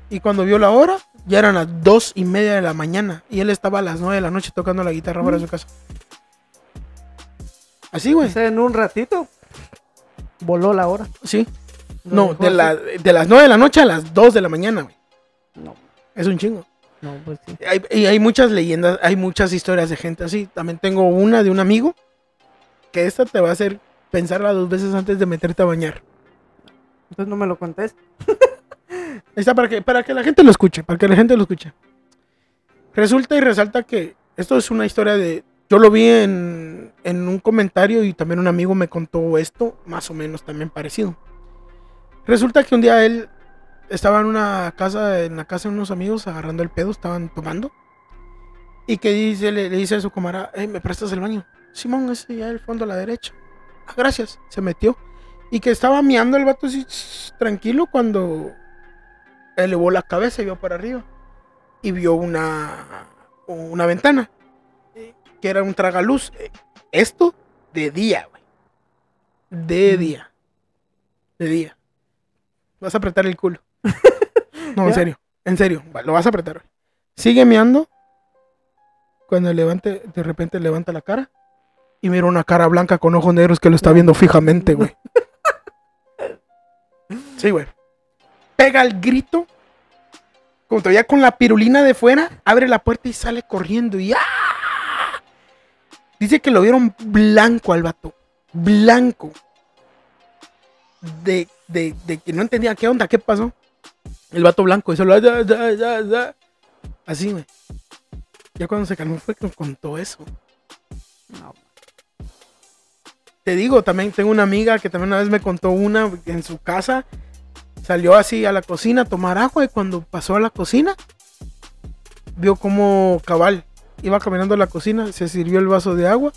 Y cuando vio la hora, ya eran las dos y media de la mañana. Y él estaba a las nueve de la noche tocando la guitarra para mm. su casa. Así, güey. en un ratito voló la hora. Sí. No, de, de las nueve de la noche a las dos de la mañana, güey. No. Es un chingo. No, pues sí. Hay, y hay muchas leyendas, hay muchas historias de gente así. También tengo una de un amigo que esta te va a hacer pensarla dos veces antes de meterte a bañar. Entonces no me lo contés. Está para que, para que la gente lo escuche, para que la gente lo escuche. Resulta y resalta que esto es una historia de... Yo lo vi en, en un comentario y también un amigo me contó esto, más o menos también parecido. Resulta que un día él estaba en una casa, en la casa de unos amigos agarrando el pedo, estaban tomando. Y que dice, le, dice a su camarada, ¿me prestas el baño? Simón, ese ya el fondo a la derecha. Ah, gracias. Se metió. Y que estaba miando el vato así tranquilo cuando elevó la cabeza y vio para arriba. Y vio una, una ventana. Que era un tragaluz. Esto de día, güey. De día. De día. Vas a apretar el culo. no, en serio. En serio. Lo vas a apretar. Sigue meando. Cuando levante, de repente levanta la cara. Y mira una cara blanca con ojos negros que lo está viendo fijamente, güey. Sí, güey. Pega el grito. Como todavía con la pirulina de fuera, abre la puerta y sale corriendo. Y ¡ah! Dice que lo vieron blanco al vato. Blanco. De, de, de que no entendía qué onda, qué pasó. El vato blanco. Y solo. Así, güey. Ya cuando se calmó fue que contó eso. No, te digo, también tengo una amiga que también una vez me contó una en su casa. Salió así a la cocina a tomar agua y cuando pasó a la cocina, vio como cabal iba caminando a la cocina, se sirvió el vaso de agua,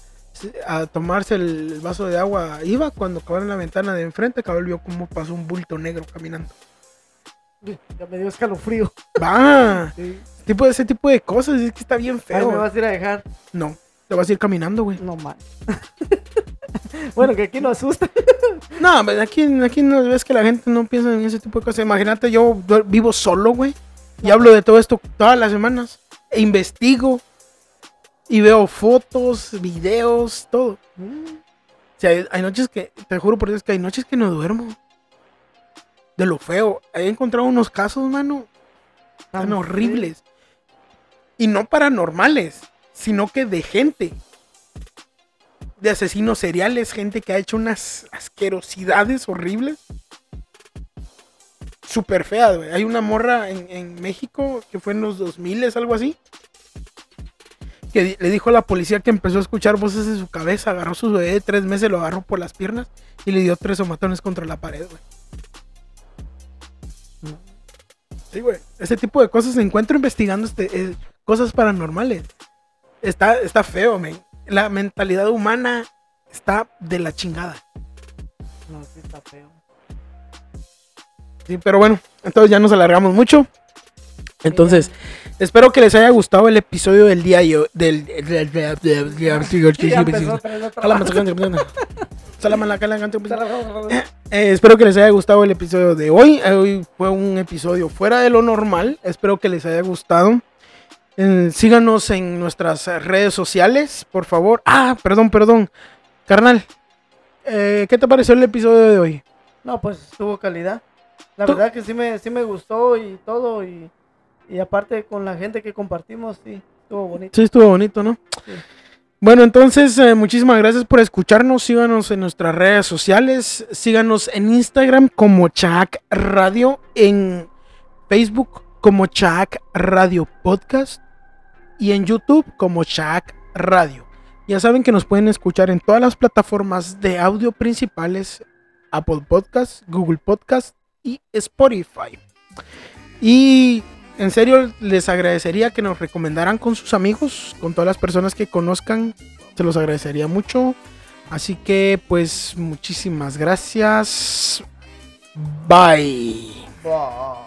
a tomarse el vaso de agua iba, cuando cabal en la ventana de enfrente, cabal vio como pasó un bulto negro caminando. Ya me dio escalofrío. Va. Tipo, ese tipo de cosas, es que está bien feo. ¿Me vas a ir a dejar? No, te vas a ir caminando, güey. No, man. bueno, que aquí no asusta. no, aquí, aquí no ves que la gente no piensa en ese tipo de cosas. Imagínate, yo vivo solo, güey. Y hablo de todo esto todas las semanas. E investigo. Y veo fotos, videos, todo. Mm. O sea, hay, noches que, te juro por Dios que hay noches que no duermo. De lo feo. He encontrado unos casos, mano. Tan horribles. Y no paranormales, sino que de gente de asesinos seriales, gente que ha hecho unas asquerosidades horribles. Súper fea, güey. Hay una morra en, México que fue en los 2000, es algo así. Que le dijo a la policía que empezó a escuchar voces en su cabeza, agarró su bebé de tres meses, lo agarró por las piernas y le dio tres somatones contra la pared, güey. Sí, güey. Ese tipo de cosas se encuentro investigando este, eh, cosas paranormales. Está, está feo, men la mentalidad humana está de la chingada. No, sí está feo. Sí, pero bueno, entonces ya nos alargamos mucho. Entonces, espero que les haya gustado el episodio del día yo, del espero que les haya gustado el episodio de hoy. Hoy fue un episodio fuera de lo normal. Espero que les haya gustado. Eh, síganos en nuestras redes sociales, por favor. Ah, perdón, perdón. Carnal, eh, ¿qué te pareció el episodio de hoy? No, pues tuvo calidad. La verdad que sí me, sí me gustó y todo. Y, aparte con la gente que compartimos, sí, estuvo bonito. Sí, estuvo bonito, ¿no? Bueno, entonces, eh, muchísimas gracias por escucharnos. Síganos en nuestras redes sociales. Síganos en Instagram como Chac Radio. En Facebook como Chac Radio Podcast y en YouTube como Shaq Radio. Ya saben que nos pueden escuchar en todas las plataformas de audio principales, Apple Podcast, Google Podcast, y Spotify. Y en serio les agradecería que nos recomendaran con sus amigos, con todas las personas que conozcan. Se los agradecería mucho. Así que pues muchísimas gracias. Bye. Bah.